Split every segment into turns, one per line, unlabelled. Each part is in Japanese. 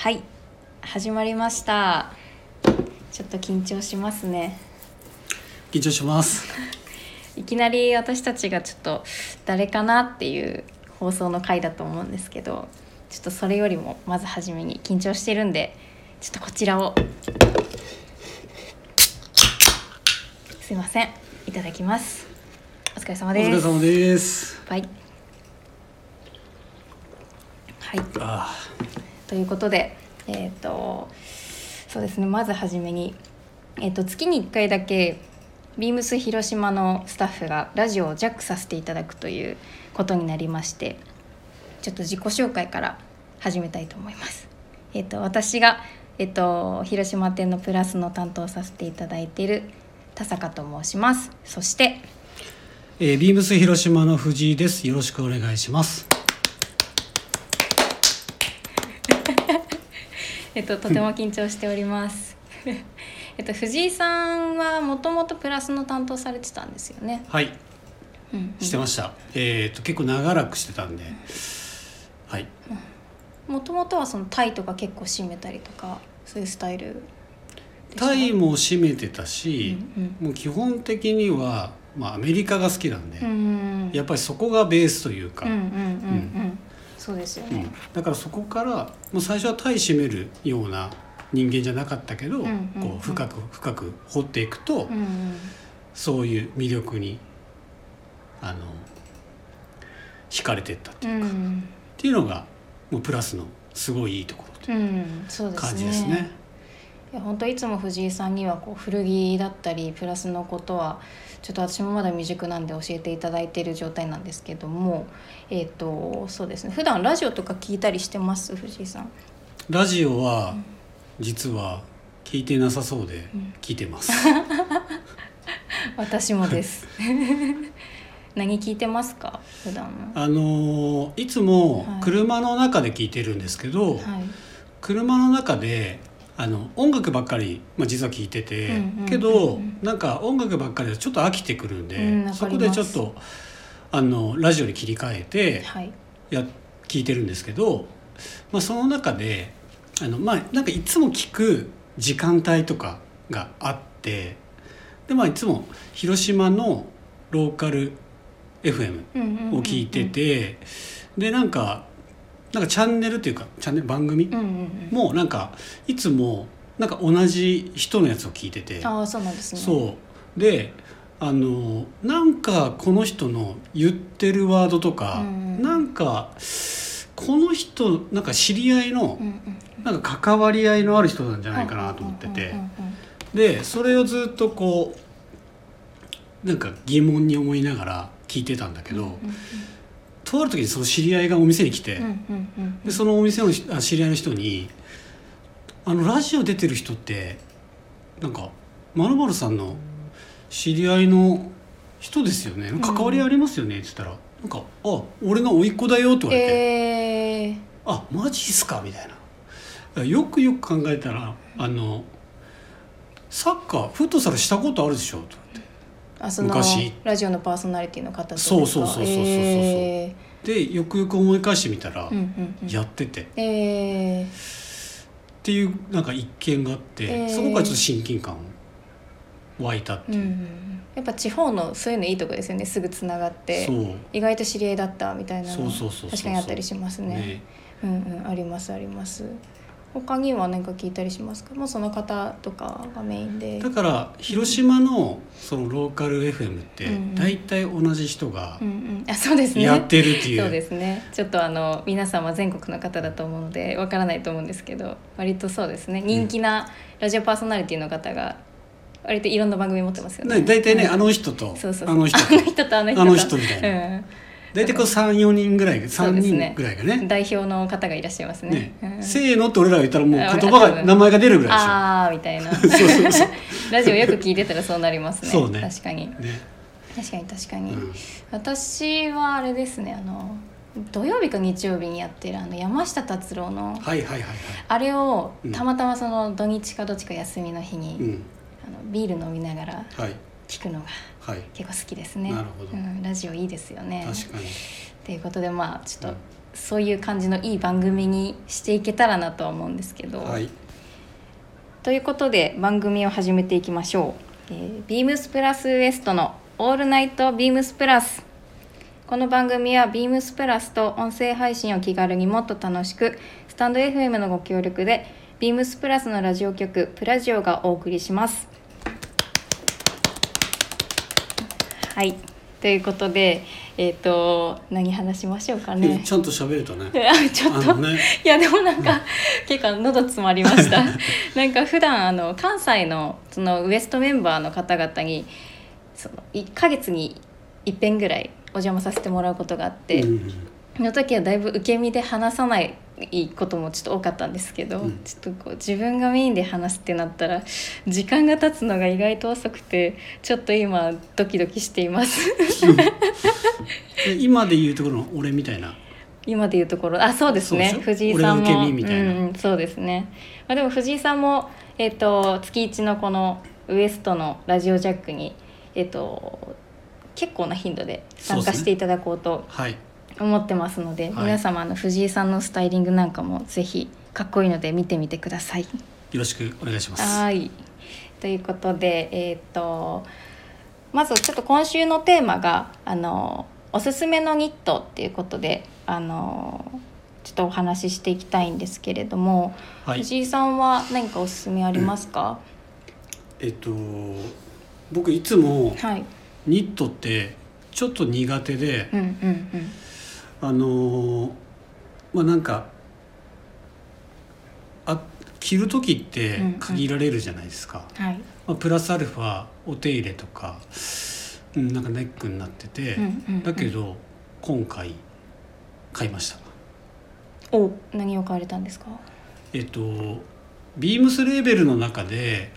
はい始まりました。ちょっと緊張しますね。
緊張します。
いきなり私たちがちょっと誰かなっていう放送の回だと思うんですけどちょっとそれよりもまず初めに緊張してるんでちょっとこちらを。すいません。いただきます。お疲れ様
お
です。
疲れ様です。
はいはい。
あ
ということでえっ、とそうですねまずはじめに、えー、と月に1回だけビームス広島のスタッフがラジオをジャックさせていただくということになりましてちょっと自己紹介から始めたいと思います。えっ、と私が、えっと広島店のプラスの担当させていただいている田坂と申します。そして
えー、ビームス広島の藤井ですよろしくお願いします
えっと、とても緊張しております。えっと、藤井さんはもともとプラスの担当されてたんですよね。
はい。
うん
してました、えっ、と結構長らくしてたんで。はい。
もともとはそのタイとか結構締めたりとか、そういうスタイル。
タイも占めてたし、
うん
もう基本的には、まあ、アメリカが好きなんで、
うん、うん、
やっぱりそこがベースというか、
うん、うん、うん、うん、そうですよね
うん。だからそこからもう最初はタイ占めるような人間じゃなかったけど、
んうんうん
こう深く深く掘っていくと、
うん、うん、
そういう魅力にあの惹かれてったっていうか、っ
うん、
ていうのがもうプラスのすごいいいところと
う、
いうん
そうですね。
感じですね。
いや本当いつも藤井さんにはこう古着だったりプラスのことはちょっと私もまだ未熟なんで教えていただいている状態なんですけどもえっ、とそうですね。普段ラジオとか聞いたりしてます？藤井さん。
ラジオは実は聞いてなさそうで
うん。
聞いてます。
私もです。何聞いてますか？普段。の
あのいつも
はい。
車の中で聞いてるんですけど、
はい。
車の中であの音楽ばっかり、まあ、実は聞いてて、けどなんか音楽ばっかりだとちょっと飽きてくるんで、
うん
そこでちょっとあのラジオに切り替えて
はい。
や聞いてるんですけど、まあ、その中であの、まあ、なんかいつも聞く時間帯とかがあってで、まあ、いつも広島のローカル FM を聞いてて、でなんかなんかチャンネルっていうかチャンネル番組
うんうんうん。
もなんかいつもなんか同じ人のやつを聞いてて。
ああそうなんですね。
そう。であのなんかこの人の言ってるワードとか、
うん
なんかこの人なんか知り合いの
うんうん
なんか関わり合いのある人なんじゃないかなと思ってて。
うんうんうん
でそれをずっとこうなんか疑問に思いながら聞いてたんだけど、
うんうん
とある時にその知り合いがお店に来て、でそのお店の知り合いの人に「あのラジオ出てる人ってなんかまるまるさんの知り合いの人ですよね。関わりありますよね」って言ったら「なんかあ俺の甥っ子だよ」って言われて。
えー「
あマジっすか」みたいな。よくよく考えたらあのサッカーフットサルしたことあるでしょ？と
あその
昔。
ラジオのパーソナリティの方とですか。
そうそうそうそうそうそう
え
でよくよく思い返してみたら
ーうんうんうん。
やってて、っ
えー。
ていうなんか一見があって、
えー。
そこからちょっと親近感湧いたっていう。
うんうんやっぱ地方のそういうのいいとこですよね。すぐつながって。
そう。
意外と知り合いだったみたいなの。
そうそうそうそう。
確かにあったりしますね。
ね。
うんうん。ありますあります他には何か聞いたりしますか？もうその方とかがメインで。
だから広島のそのローカル FM って
うん
大体同じ人がやってるっていう,、
そうですね。ちょっとあの皆さんは全国の方だと思うのでわからないと思うんですけど割とそうですね。人気なラジオパーソナリティの方が割といろんな番組持ってますよね。
ね大体ね、
うん。
あの人と。あの人と
あの人と。あの人
みたいな。
うん
大体こう34人ぐらい3
そうですね。
人ぐらいがね。
代表の方がいらっしゃいますね。
ね。
うん。
せーのって俺らが言ったらもう
あ
言葉が名前が出るぐらい
あーみたいな。
でしょそうそうそう。
ラジオよく聞いてたらそうなりますね。
そうね。
確かに。
ね、
確かに確かに、
うん。
私はあれですねあの土曜日か日曜日にやってるあの山下達郎の
はいはいはいはい。
あれを
うん。
たまたまその土日かどっちか休みの日に、
うん。
あのビール飲みながら
はい
聞くのが
はい。
結構好きですね。うん、ラジオいいですよね。
確かに。
ということでまあちょっとそういう感じのいい番組にしていけたらなとは思うんですけど。
はい。
ということで番組を始めていきましょう、えー、ビームスプラスウエストの「オールナイトビームスプラス」この番組はビームスプラスと音声配信を気軽にもっと楽しくスタンド FM のご協力でビームスプラスのラジオ局プラジオがお送りしますはい。ということでえっ、と何話しましょうかね。
ちゃんと喋れたね。
あちょっと、
ね。
いやでもなんか結構喉詰まりました。なんか普段あの関西のそのウエストメンバーの方々にその1ヶ月に一遍ぐらいお邪魔させてもらうことがあって、
うん
その時はだいぶ受け身で話さないこともちょっと多かったんですけど、
うん。
ちょっとこう自分がメインで話すってなったら時間が経つのが意外と遅くてちょっと今ドキドキしています。
で今で言うところの俺みたいな？
今でいうところ？あそうですね。藤井さんも。
俺の受け身みたいな。
うんうん、そうですね、まあ、でも藤井さんも、えっと月一のこのウエストのラジオジャックに、えっと結構な頻度で参加していただこうと
はい
思ってますので
はい。
皆様あの藤井さんのスタイリングなんかもぜひかっこいいので見てみてください。
よろしくお願いします。
はい。ということでえっ、とまずちょっと今週のテーマがあのおすすめのニットっていうことであのちょっとお話ししていきたいんですけれども、
はい。
藤井さんは何かおすすめありますか、
えっと僕いつも
はい。
ニットってちょっと苦手で
うんうんうん
あのーまあなんかあ着る時って
うんうん。
限られるじゃないですか、
はい。
まあ、プラスアルファお手入れとか、うん、なんかネックになってて、
うんうんうん
だけど今回買いました。
お何を買われたんですか？
えっとビームスレーベルの中で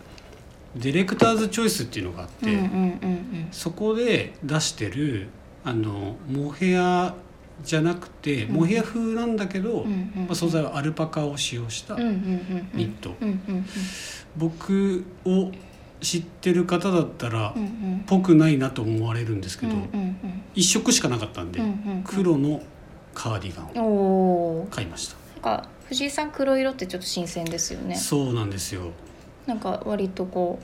ディレクターズチョイスっていうのがあって、
うんうんうん。
そこで出してるあのモヘアじゃなくて、
うん。
モヘア風なんだけど、
うんうんうん。
まあ、素材はアルパカを使用した、
うんうんうんうん。
ニット。
うんうん
僕を知ってる方だったら、
うんうん。
ぽくないなと思われるんですけど、
うんうん
一色しかなかったんで、
うんうんうん。
黒のカーディガンを買いました、
なんか藤井さん黒色ってちょっと新鮮ですよね。
そうなんですよ。
なんか割とこ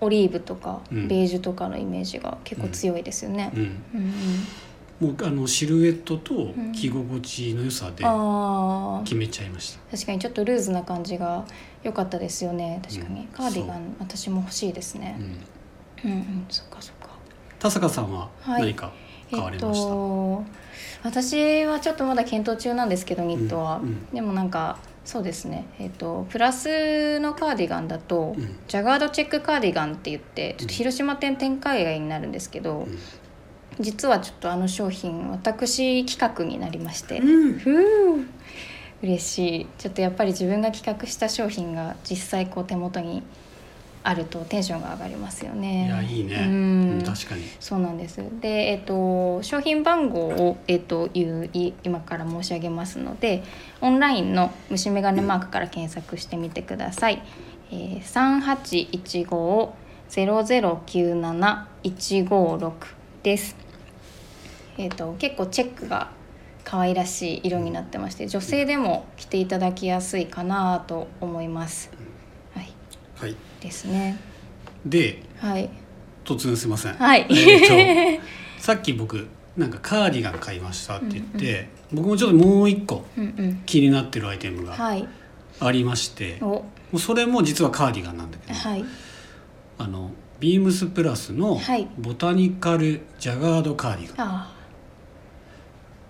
うオリーブとか
うん。
ベージュとかのイメージが結構強いですよね。
う、ん
うん
もうあのシルエットと
ん。
着心地の良さで決めちゃいました、
確かにちょっとルーズな感じが良かったですよね。確かに、
うん。
カーディガン私も欲しいですね。
うん、
うんうんそっかそっか。
田坂さんは
はい。
何か買われま
えっ
した、
と私はちょっとまだ検討中なんですけどニットは、
うんうん。
でもなんかそうですね。えっとプラスのカーディガンだと、
うん。
ジャガードチェックカーディガンって言ってちょっと広島店展開外になるんですけど、
ん
実はちょっとあの商品私企画になりまして、
うん。
ふう。嬉しい。ちょっとやっぱり自分が企画した商品が実際こう手元にあるとテンションが上がりますよね。
いやいいね、
うん。
うん確かに。
そうなんです。で、えっと商品番号を、えっというい今から申し上げますのでオンラインの虫眼鏡マークから検索してみてください。えー、3815-0097-156です。えっと結構チェックが可愛らしい色になってまして女性でも着ていただきやすいかなと思います。はい。
はい。
ですね。
で
はい。
突然すいません。
はい。
えーと さっき僕なんかカーディガン買いましたって言って、僕もちょっともう一個
うんうん。
気になってるアイテムが
はい。
ありまして、も
お
うそれも実はカーディガンなんだけど、
はい。
あのビームスプラスの
はい。
ボタニカルジャガードカーディガン、
あ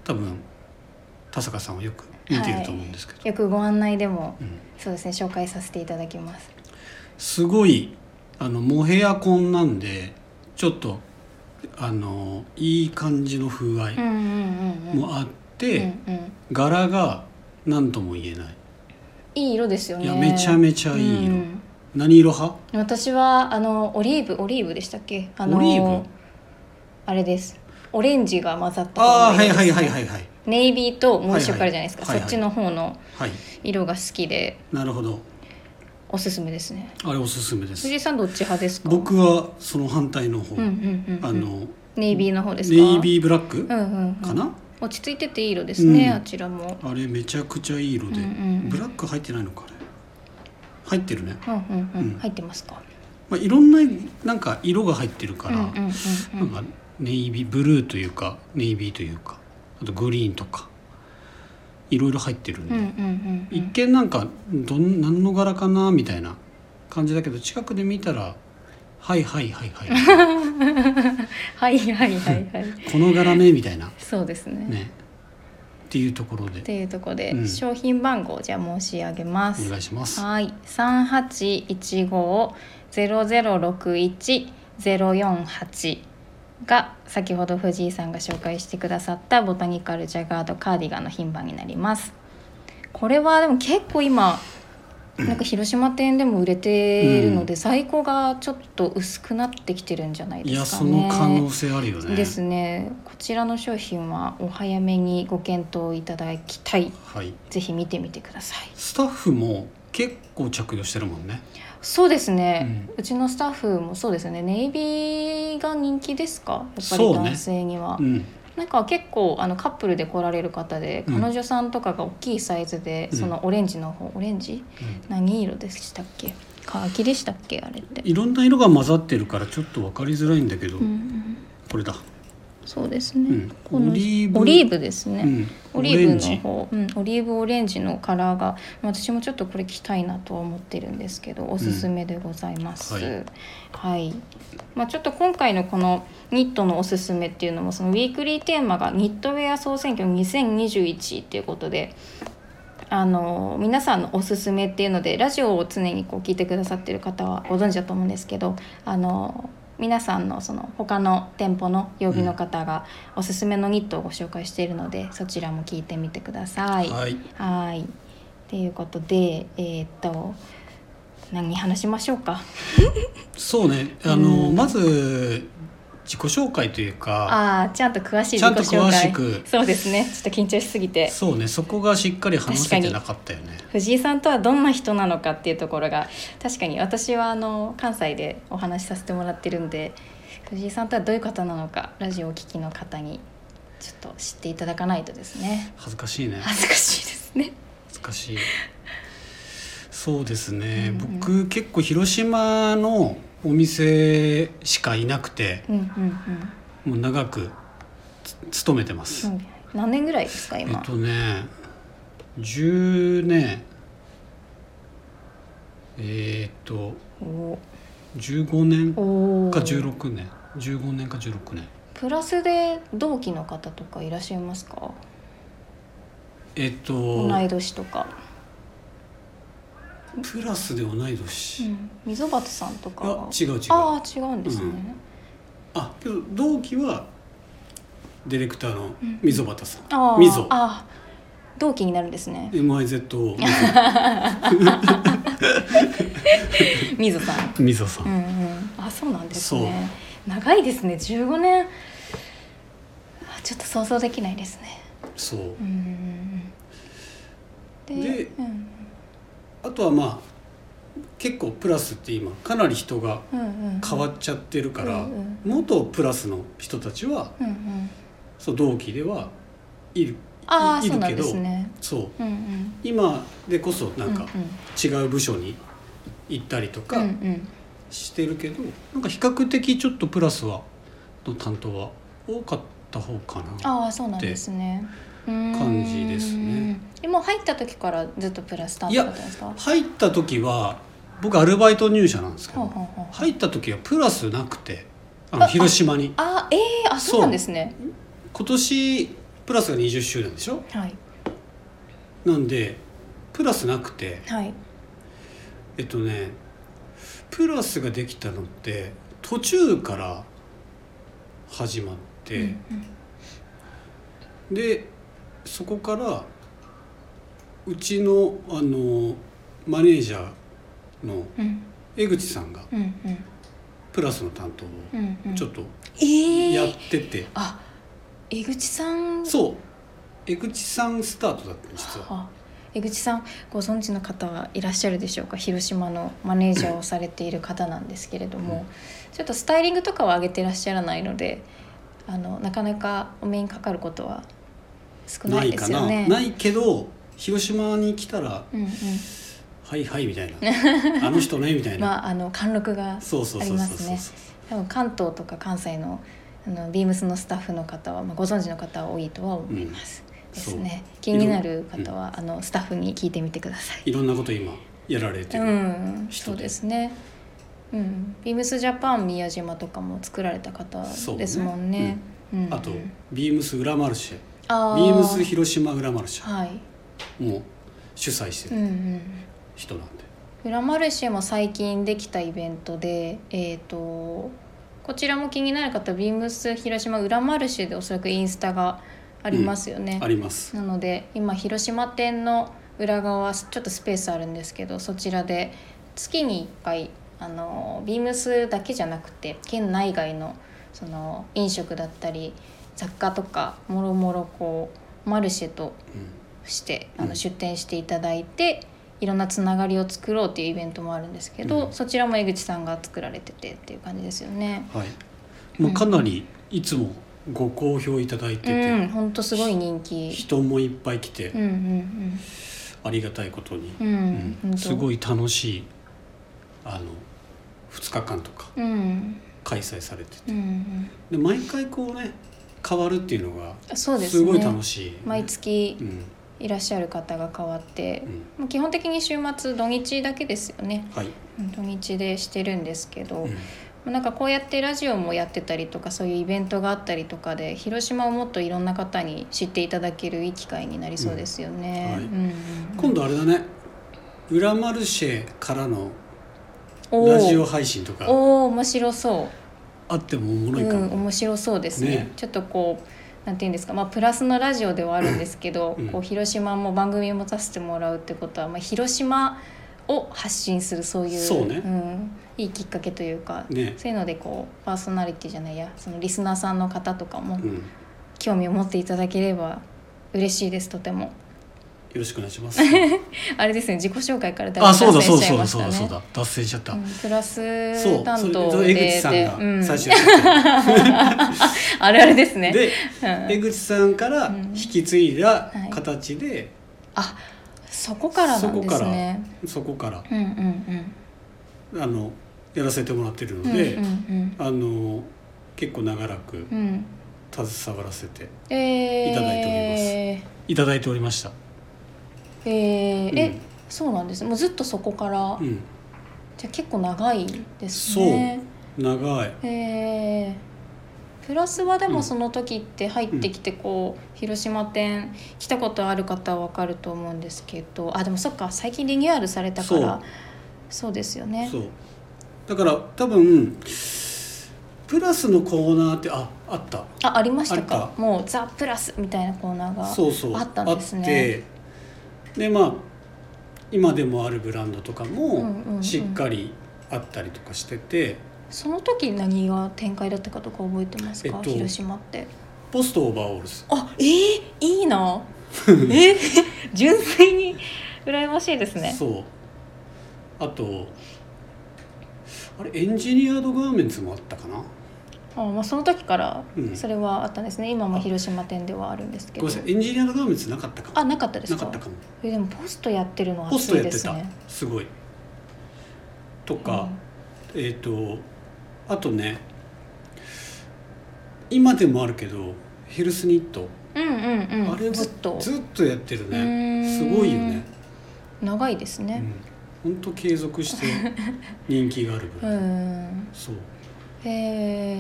多分田坂さんはよく見てると思うんですけど、
あよくご案内でも
うん。
そうですね紹介させていただきます。
すごいあのモヘアコンなんでちょっとあのいい感じの風合いもあって、柄が何とも言えない。
いい色ですよね。
いやめちゃめちゃいい色。
うん。
何色派？
私はあのオリーブオリーブでしたっけ？あの
オリーブ？
あれですオレンジが混ざった
ああはいはいはいはいはい。
ネイビーともう一色あるじゃないですか、
はいはい
そっちの方の
はい
色が好きで。
なるほど。
おすすめですね。
あれおすすめです。
藤井さんどっち派ですか？
僕はその反対の方、
うんうんうんうん。
あの
ネイビーの方ですか？
ネイビーブラック
うんうんうん。
かな、
落ち着いてていい色ですね、
うん。
あちらも。
あれめちゃくちゃいい色で、
うんうんうん。
ブラック入ってないのか入ってるね、
うんうんうん、
うん。
入ってますか？
まあ、いろんななんか色が入ってるから、
うんうんうんうん。
なんかネイビーブルーというかネイビーというかあとグリーンとかいろいろ入ってるんで、
うんうんうんうん、
一見なんかどん何の柄かなみたいな感じだけど近くで見たら「はいはいはいはい」
はいはいはいはい。
この柄ねみたいな。
そうですね。
ね。っていうところで。
っていうところで、
うん。
商品番号じゃあ申し上げま
おす。願いします。
はい、三八一五ゼロゼロ六一ゼロ四八。が先ほど藤井さんが紹介してくださったボタニカルジャガードカーディガンの品番になります。これはでも結構今なんか広島店でも売れているので、在庫がちょっと薄くなってきてるんじゃない
いや
ですかね。
その可能性あるよね。
ですね。こちらの商品はお早めにご検討いただきたい。
はい。
ぜひ見てみてください。
スタッフも結構着用してるもんね。
そうですね、うちのスタッフもそうですね。ネイビーが人気ですか？やっぱり男性には、
うん。
なんか結構あのカップルで来られる方で、
うん。
彼女さんとかが大きいサイズで、
うん。
そのオレンジの方オレンジ？何色でしたっけ？カーキでしたっけ？あれって、
いろんな色が混ざってるからちょっと分かりづらいんだけど、
うんうん、
これだ。
そうですね、
うん。
この
オリーブ。
ですね、
うん。
オリーブの
オレンジ。
方、うん、オリーブオレンジのカラーが私もちょっとこれ着たいなとは思ってるんですけどおすすめでございます、
うん。はい。
はい。まあ、ちょっと今回のこのニットのおすすめっていうのもそのウィークリーテーマがニットウェア総選挙2021っていうことであの皆さんのおすすめっていうのでラジオを常にこう聞いてくださってる方はご存知だと思うんですけどあの皆さんのその他の店舗の曜日の方がおすすめのニットをご紹介しているので、そちらも聞いてみてください。
はい。
はいっていうことでえーっと何話しましょうか？
そうね。あの、
うん
まず自己紹介というか、
ああちゃんと詳しい自己紹介そうですねちょっと緊張しすぎて
そうね。そこがしっかり話せてなかったよね。
藤井さんとはどんな人なのかっていうところが確かに私はあの関西でお話しさせてもらってるんで藤井さんとはどういう方なのかラジオをお聞きの方にちょっと知っていただかないとですね
恥ずかしいね。
恥ずかしいですね。
恥ずかしい。そうですね。
うんうん
僕結構広島のお店しかいなくて、
うんうん
もう長くつ勤めてます。
うんうん、何年ぐらいですか今、
えっとね10年。えーっと
お。
15年
お
か16年。15年か16年。
プラスで同期の方とかいらっしゃいますか？
えっと
同い年とか、
プラスで同い
う
年、
ん、溝端さんとか
あ
は
違う違う。
ああ違うんですね、
あけど同期はディレクターの溝端さん、
ああ
溝。
あ同期になるんですね。
MIZ
溝さん。
溝さん、
うんうん。あそうなんですね。長いですね。15年。あちょっと想像できないですね。
そう。
うん。で
で
うん
あとはまあ結構プラスって今かなり人が
うんうん、
変わっちゃってるから、
うんうん。
元プラスの人たちは
うんうん。
そう同期ではいるいいるけど
ですね。
そう。
うんうん。
今でこそなんか
うん
違う部署に行ったりと
うん
か
うんうん。
してるけど、なんか比較的ちょっとプラスはの担当は多かった方かな
ああそうなんですね感
感じですね。
でも入った時からずっとプラス担当だったんですか？
入った時は僕アルバイト入社なんですけど入った時はプラスなくてあの広島に。
あええあそうなんですね。
今年プラスが20周年でしょ？
はい。
なんでプラスなくて
はい。
えっとねプラスができたのって途中から始まって、
うん。
でそこからうちのあのマネージャーの
うん。
江口さんが
うんうん。
プラスの担当
うんうん。
をちょっと
ええ
やってて、
あ江口さん？
そう。江口さんスタートだった実は。
あ。江口さんご存知の方はいらっしゃるでしょうか？広島のマネージャーをされている方なんですけれども、ちょっとスタイリングとかは上げてらっしゃらないのであのなかなかお目にかかることは少な
ない
ですよね。
ないけど広島に来たら
うんうん、「
はいはい」みたいな「あの人ね」みたいな、
まああの貫禄がありますね。多分関東とか関西のあのビームスのスタッフの方は、まあ、ご存知の方は多いとは思います。ですね。気になる方は、あのスタッフに聞いてみてください。
いろんなこと今やられてる、
うん、そうですね。うん、ビームスジャパン宮島とかも作られた方ですもんね。うん
あとビームス裏マルシェ
あ
ビームス広島裏マルシェ
はい。
も主催してる
うんうん。
人なんで、
裏マルシェも最近できたイベントで、えっ、とこちらも気になる方ビームス広島裏マルシェでおそらくインスタがありますよね。
あります
なので今広島店の裏側ちょっとスペースあるんですけどそちらで月に1回あのビームスだけじゃなくて県内外のその飲食だったり雑貨とかもろもろこうマルシェとしてあ
うん。
の出店していただいて、いろんなつながりを作ろうっていうイベントもあるんですけど、
うん。
そちらも江口さんが作られててっていう感じですよね。
はい。もうかなりいつもご好評いただいてて、
うん、本当すごい人気。
人もいっぱい来て、
うんうん
ありがたいことに、
うん。うん、
すごい楽しいあの2日間とか
うん。
開催されてて。
うんうん。
で毎回こうね変わるっていうのが
す
ごい楽しい、
毎月
うん。
いらっしゃる方が変わって
う、ん。
基本的に週末土日だけですよね。
はい、
うん土日でしてるんですけど、
うん。
なんかこうやってラジオもやってたりとかそういうイベントがあったりとかで広島をもっといろんな方に知っていただけるいい機会になりそうですよね。
今度あれだね。裏マルシェからのラジオ配信とか。
おー面白そう。
あってもおもろいかも、
うん、面白そうですね。
ね。
ちょっとこうなんていうんですか、まあ、プラスのラジオではあるんですけど、
うん。
こう広島も番組を持たせてもらうってことは、まあ、広島を発信するそういう
そうね。
ん、いいきっかけというか、
ね。
そういうのでこうパーソナリティじゃないやそのリスナーさんの方とかも興味を持っていただければ嬉しいですとても
ろしくお願いします。
あれですね自己紹介からだい
あ
ぶ
そうだそうだそだ
いうましたね。
そうだそうだ脱線しちゃった、
うんプラス担当
で江
で
口さんが
うん。
最初やってた、
あれあれですね。
で
うん。
江口さんから
うん。
引き継いだ
はい。
形で、
あそこからなんですね。
そこから
うんうん
あのやらせてもらってるの
うん
で、
うんうん。
あの結構長らく
うん。うん
携わらせて
えー、
いただいておりいただいておりました、
えー
うん。
えそうなんですもうずっとそこから、
うん、
じゃあ結構長いですね。
長い。
えープラスはで
うん
もその時って入ってきてこう、広島店来たことある方は分かると思うんですけど。あでもそっか最近リニューアルされたから。そう。ですよね。
そう。だから多分プラスのコーナーってああった。
あありました
あ
か。もうザ・プラスみたいなコーナーが
そうそう。
あったんですね。
あってでまあ今でもあるブランドとかもしっかりあったりとかしてて、
その時何が展開だったかとか覚えてますか、
えっと
広島って。
ポストオーバーオールズ
あえー、いいな。えー、純粋に羨ましいですね。
そう。あとあれエンジニアードガーメンツもあったかな？
あ、まあ、その時から
うん。
それはあったんですね、今も広島店ではあるんですけど。
ごめんなさい。エンジニアードガーメンツなかったかも。
あなかったですか？
なかったかも。
えでもポストやってるのは
ポスト
熱
やってた。
す
ごい。とか、えっ、とあとね今でもあるけどヘルスニット、
うんうんうん。うん
あれは
ずっと。
ずっとやってる
うーん。
ねすごいよね。
長いですね。
うん。本当継続して人気があるブ
う
ランド、
ん。
そう。
へ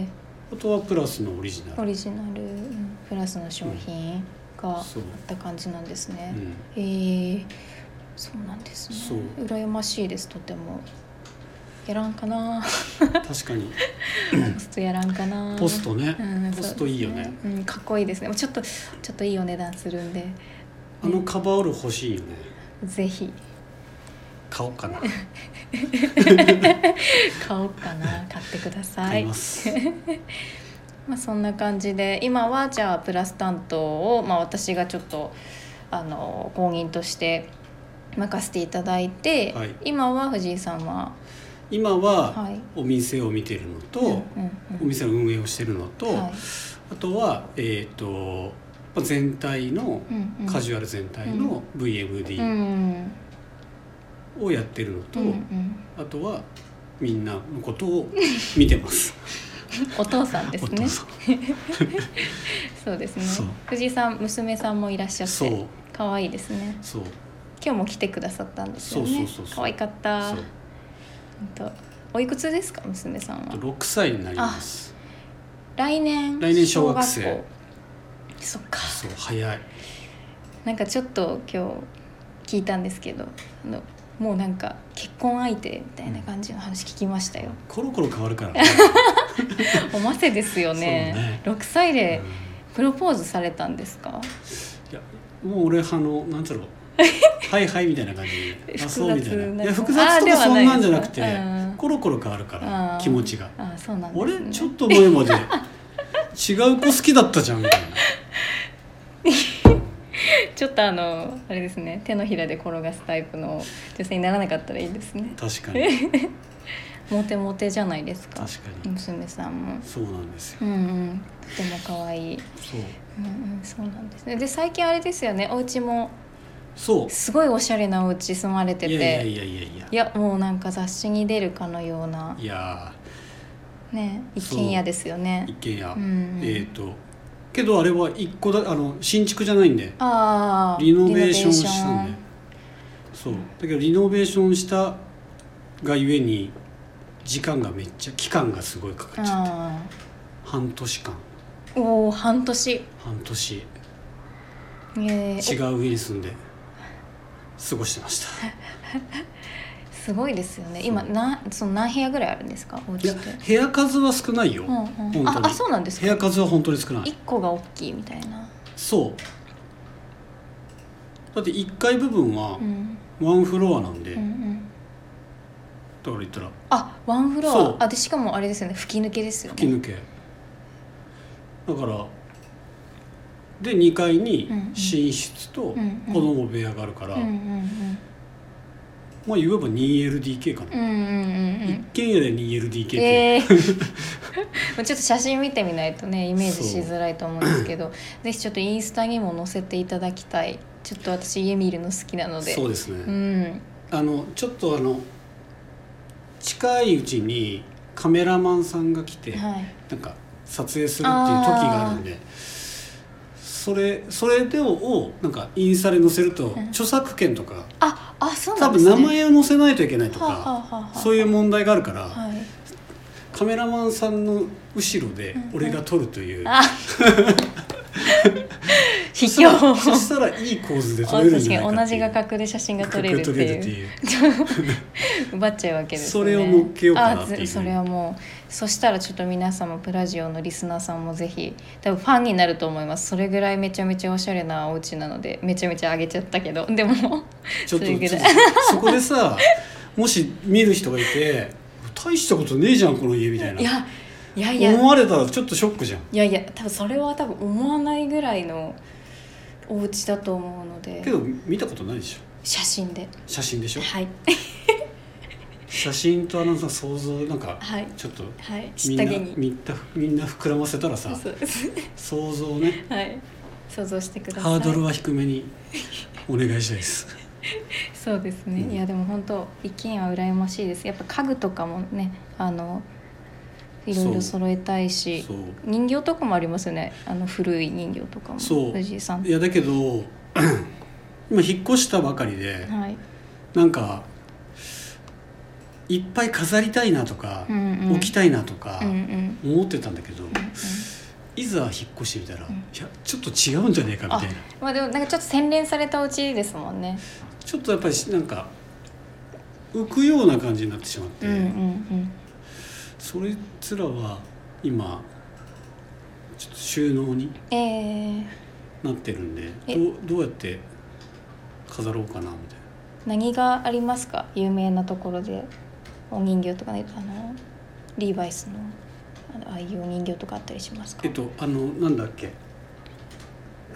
え
あとはプラスのオリジナル、
オリジナルうんプラスの商品があった感じなんですね、
う。ん、
へえそうなんですね。羨ましいですとても。やらんかな。
確かに。
ポストやらんかな。
ポストね、
うん
ポストいいよね。
うん、かっこいいですね。ちょっとちょっといいお値段するんで。
あのカバーオール欲しいよね。
ぜひ
買おうかな。
買おうかな。買ってください。
買います、
まあそんな感じで今はじゃあプラス担当を、まあ、私がちょっとあの公認として任せていただいて、
はい。
今は藤井さんは？
今は
はい。
お店を見てるのと、
うんうん
お店の運営をしてるのと、
うんはい。
あとはえっ、とぱ全体の
うんうん。
カジュアル全体の
う
VMD
ん
をやってるのと、
うんうん。
あとはみんなのことを見てます。
お父さんですね。そうですね。藤井さん娘さんもいらっしゃって可愛いですね。
そう。
今日も来てくださったんですよね。可愛かった。本当おいくつですか娘さんは
？6歳になります。
来年
来年小学生
小そっか。
そう早い。
なんかちょっと今日聞いたんですけどあのもうなんか結婚相手みたいな感じの話聞きましたよ、
コロコロ変わるからね。
おませですよね。
そう
6歳で
うん。
プロポーズされたんですか？
いやもう俺あのなんつうの？はいはいみたいな感じで。あそうみたい
複雑ない
や複雑とかそんなんじゃなくてコロコロ変わるから気持ちが。
ああそうなんです
俺
ね
ちょっと前まで違う子好きだったじゃんみたいな
ちょっとあのあれですね手のひらで転がすタイプの女性にならなかったらいいですね。
確かに。
モテモテじゃないですか
確かに。
娘さんも。
そうなんですよ。
うんうん。とても可愛い。
そう。
うんうんそうなんですね。で最近あれですよねお家も。
そう。
すごいおしゃれなお家住まれてて。
いやいやいやいやいや。
いやもうなんか雑誌に出るかのような。い
や
ね一軒家ですよね。
一軒家、
うん
えっ、とけどあれは一個だあの新築じゃないんで。
ああ
リノベーションしたんで。そう。だけどリノベーションしたがゆえに時間がめっちゃ期間がすごいかかっちゃって。
あ
半年間。
ーおお半年。
半年。
えー
違う家に住んで過ごしてました
すごいですよね。今なその何部屋ぐらいあるんですか？お
いや
家って？
部屋数は少ないよ、
うんうん。
本当に。
ああそうなんですか？
部屋数は本当に少ない。
一個が大きいみたいな。
そう。だって1階部分は
うん。
ワンフロアなんで、
うんうん。
だから言ったら。
あワンフロア。あでしかもあれですよね。吹き抜けですよね。
吹き抜け。だからで2階に
うんうん。
寝室と
うんうん。
子供部屋があるから、
うんうん
まあ言えば 2LDK かな、
うんうんうんうん。うん
一軒家で 2LDK って、
ええー、ちょっと写真見てみないとねイメージしづらいと思うんですけどぜひちょっとインスタにも載せていただきたい。ちょっと私家見るの好きなので。
そうですね、
うん。
あのちょっとあの近いうちにカメラマンさんが来て、
はい。
なんか撮影するっていう時があるんでそれそれでををなんかインスタで載せると、
ん。
著作権とか
ああそう
多
なんね。
分名前を載せないといけないとか、
はあはあ
そういう問題があるから、
はい。
カメラマンさんの後ろで
うん
俺が撮るという、
あ。卑
そ
怯
そしたらいい構図で撮れるん
確
じゃないかっていう。
かに同じ画角で写真が撮れるっていう。奪っちゃうわけですね。
それを乗っけようかなっていう
それはもうそしたらちょっと皆様プラジオのリスナーさんもぜひ多分ファンになると思います。それぐらいめちゃめちゃおしゃれなお家なのでめちゃめちゃ上げちゃったけど。でも
ちょっと
それぐらい。
ちょっとそこでさもし見る人がいて大したことねえじゃんこの家みたいな。い
やいやいや。
思われたらちょっとショックじゃん。
いやいや多分それは多分思わないぐらいのお家だと思うので。
けど見たことないでしょ。
写真で。
写真でしょ。
はい
写真とあのさ想像なんか
はい。
ちょっと
はい。
みんな
下着に。
みんなみんな膨らませたらさ想像をね。
はい。想像してください。
ハードルは低めにお願いしたいです。
そうですね、
うん。
いやでも本当一軒家は羨ましいです。やっぱ家具とかもねあのいろいろ揃えたいし人形とかもありますよね。あの古い人形とかも。
そう。
藤井さん。
いやだけど 今引っ越したばかりで
はい、
なんかいっぱい飾りたいなとか
う、んうん、
置きたいなとか思ってたんだけど、
うんうん。
いざ引っ越してみたら、
うん。
いやちょっと違うんじゃねえかみたいな。
まあでもなんかちょっと洗練されたお家ですもんね。
ちょっとやっぱりなんか浮くような感じになってしまって、
うんうんうん。
それつらは今ちょっと収納に
えー、
なってるんで
え。
どうどうやって飾ろうかなみたいな。
何がありますか？有名なところでお人形とかねあのリーバイスのあのああいうお人形とかあったりしますか？
えっとあのなんだっけ？や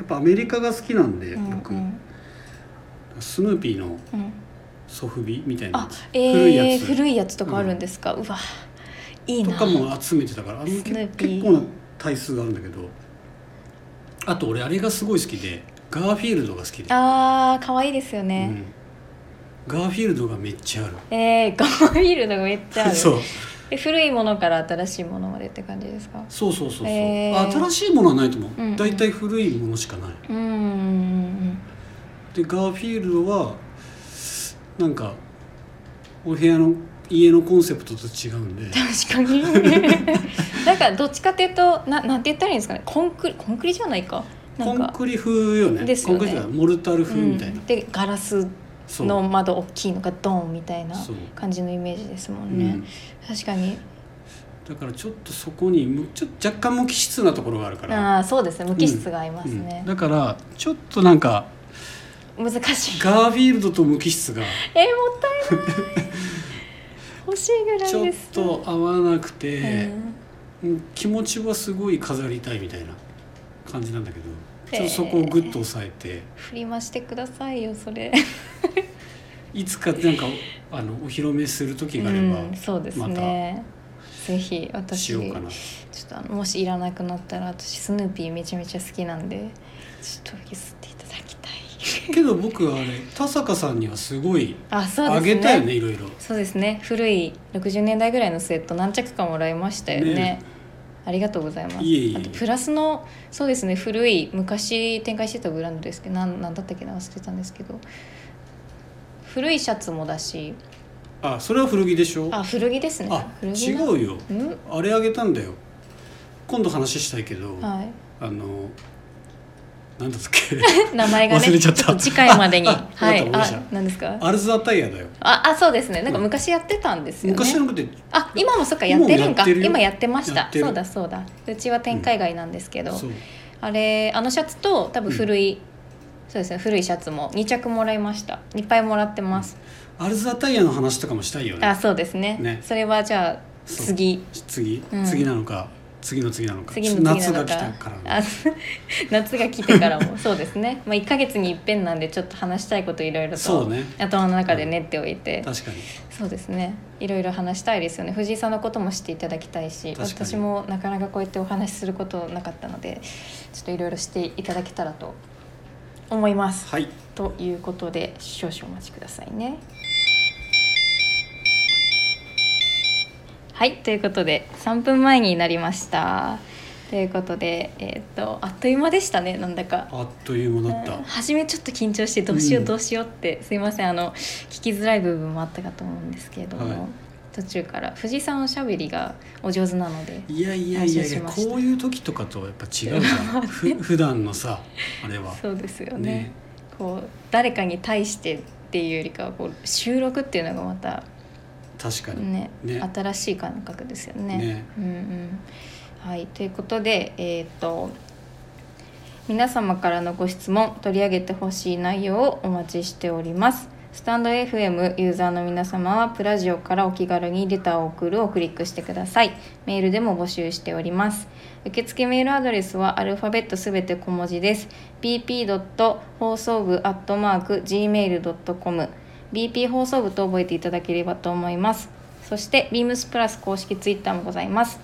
っぱアメリカが好きなんで、
うん
僕
うん。
スヌーピーの
うん。
ソフビみたいなや
あ
つ、
えー、
古いやつ。
古いやつとかあるんですか、うわいいな。
とかも集めてたからあの結構な体数があるんだけどあと俺あれがすごい好きでガーフィールドが好きで、
あー可愛いですよね、
うん、ガーフィールドがめっちゃある。
えー、ガーフィールドがめっちゃある。
そう。
え古いものから新しいものまでって感じですか？
そうそうそうそう、
へー。
新しいものはないと思う、
うんうん。
大体古いものしかない。
うん
でガーフィールドはなんかお部屋の家のコンセプトと違うんで。
確かに。なんかどっちかっていうとななんて言ったらいいんですかね？コンクリコンクリじゃないか？な
コンクリ風よね。
ですよね。
コンクリじゃない。モルタル風みたいな、
うん。でガラスの窓大きいのがドーンみたいな感じのイメージですも
うん
ね、
ん、
確かに。
だからちょっとそこにむちょ若干無機質なところがあるから。
ああそうですね。無機質が合いますね。
うん、だからちょっとなんか
難しい。
ガーフィールドと無機質が。
えー、もったいない。欲しいぐら
ちょっ
いです
と合わなくて、
うん
うん。気持ちはすごい飾りたいみたいな感じなんだけどちょっとそこをグッと抑えて、
振り回してくださいよそれ。
いつかなんかあのお披露目する時があれば、
うん、そうですね。ぜひ私ちょっとあのもしいらなくなったら私スヌーピーめちゃめちゃ好きなんでちょっと譲っていただきたい。
けど僕はあれ田坂さんにはすごい
あそう
あ
ですね。
げたよねいろいろ。
そうですね。古い60年代ぐらいのスウェット何着かもらいましたよね。
ね
ありがとうございます。
いえいえ。
あとプラスのそうですね古い昔展開してたブランドですけどなんなんだったっけな忘れたんですけど。古いシャツもだし。
あそれは古着でしょ？
あ古着ですね。
あ
古着な。
違うよ。
うん。
あれあげたんだよ。今度話したいけど、
はい。
あのなんだっけ？
名前がね
忘れちゃった。
と次回までに。はい。あ何ですか？
アルザタイヤだよ。
ああそうですね。なんか昔やってたんですよね、
昔じゃなくて
あ今もそっかやってるんか。
今もやって
ました。そうだそうだ。うちは展開外なんですけど、
そう。
あれあのシャツと多分古い、そうですね古いシャツも2着もらいました。いっぱいもらってます、
アルザタイヤの話とかもしたいよね。
あそうですね。
ね。
それはじゃあ次。
次、
うん。
次なのか次の次なのか。
次の次
夏が来たから
あ夏が来てからも。そうですね、まあ、1か月に一遍なんでちょっと話したいこといろいろと。
そうね。
頭の中で練っておいて、
確かに。
そうですね。いろいろ話したいですよね。藤井さんのことも知っていただきたいし私もなかなかこうやってお話しすることなかったのでちょっといろいろしていただけたらと思います。
はい。
ということで少々お待ちくださいね。はいということで3分前になりました。ということで、えーっとあっという間でしたねなんだか。
あっという間だった、
うん初めちょっと緊張してどうしよ
う
うんどうしようって、すいませんあの聞きづらい部分もあったかと思うんですけれども、
はい。
途中から藤井さんおしゃべりがお上手なので
いやいやいやいやこういう時とかとはやっぱ違うじゃん。ふ普段のさあれは。
そうですよね。
ね。
こう誰かに対してっていうよりかはこう収録っていうのがまた
確かに
ね
ね
新しい感覚ですよね。
ね
うんうんはい、ということで、えー、と皆様からのご質問取り上げてほしい内容をお待ちしております。スタンド FM ユーザーの皆様はプラジオからお気軽にレターを送るをクリックしてください。メールでも募集しております。受付メールアドレスはアルファベットすべて小文字です。bp. 放送部 gmail.com BP 放送部と覚えていただければと思います。そして beams プラス公式 Twitter もございます。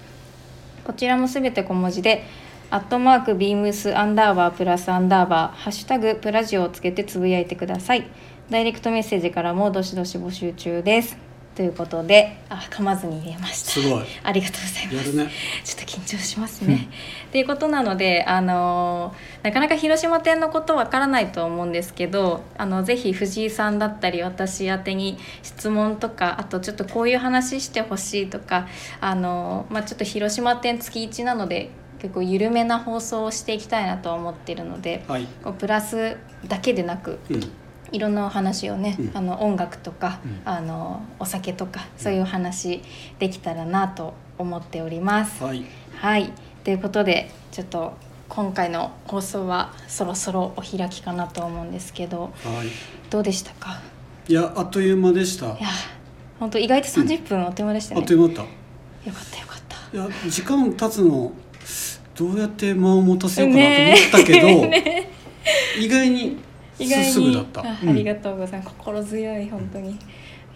こちらもすべて小文字で、アットマークビームスアンダーバープラスアンダーバー、ハッシュタグプラジオをつけてつぶやいてください。ダイレクトメッセージからもどしどし募集中です。ということで、あ、噛まずに言えました。
すごい
ありがとうございます。
ね
ちょっと緊張しますね。っていうことなので、あのーなかなか広島店のことわからないと思うんですけどあのぜひ藤井さんだったり私宛てに質問とかあとちょっとこういう話してほしいとか、あのーまあ、ちょっと広島店月1なので結構緩めな放送をしていきたいなと思っているので
はい
こうプラスだけでなく
うん
いろんなお話をね、
うん。
あの音楽とか、
うん。
あのお酒とかそういうお話できたらなと思っております。
はい。
はい。ということでちょっと今回の放送はそろそろお開きかなと思うんですけど
はい。
どうでしたか？
いやあっという間でした。
いや本当意外と30分お手間でしたね、
あっという間だっ
よかったよかった。
たいや時間経つのどうやって間を持たせようかなと思ったけど、
ね
意外に
意外に
すすぐだった、
あ
うん。
ありがとうございます。心強い本当に。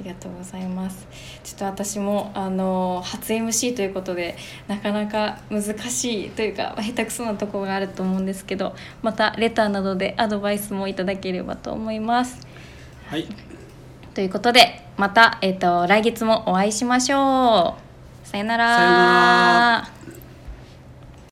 りがとうございます。ちょっと私もあの初 MC ということでなかなか難しいというか下手くそなところがあると思うんですけどまたレターなどでアドバイスもいただければと思います。
はい。
ということでまた、えっと来月もお会いしましょう。さよなら。
さよなら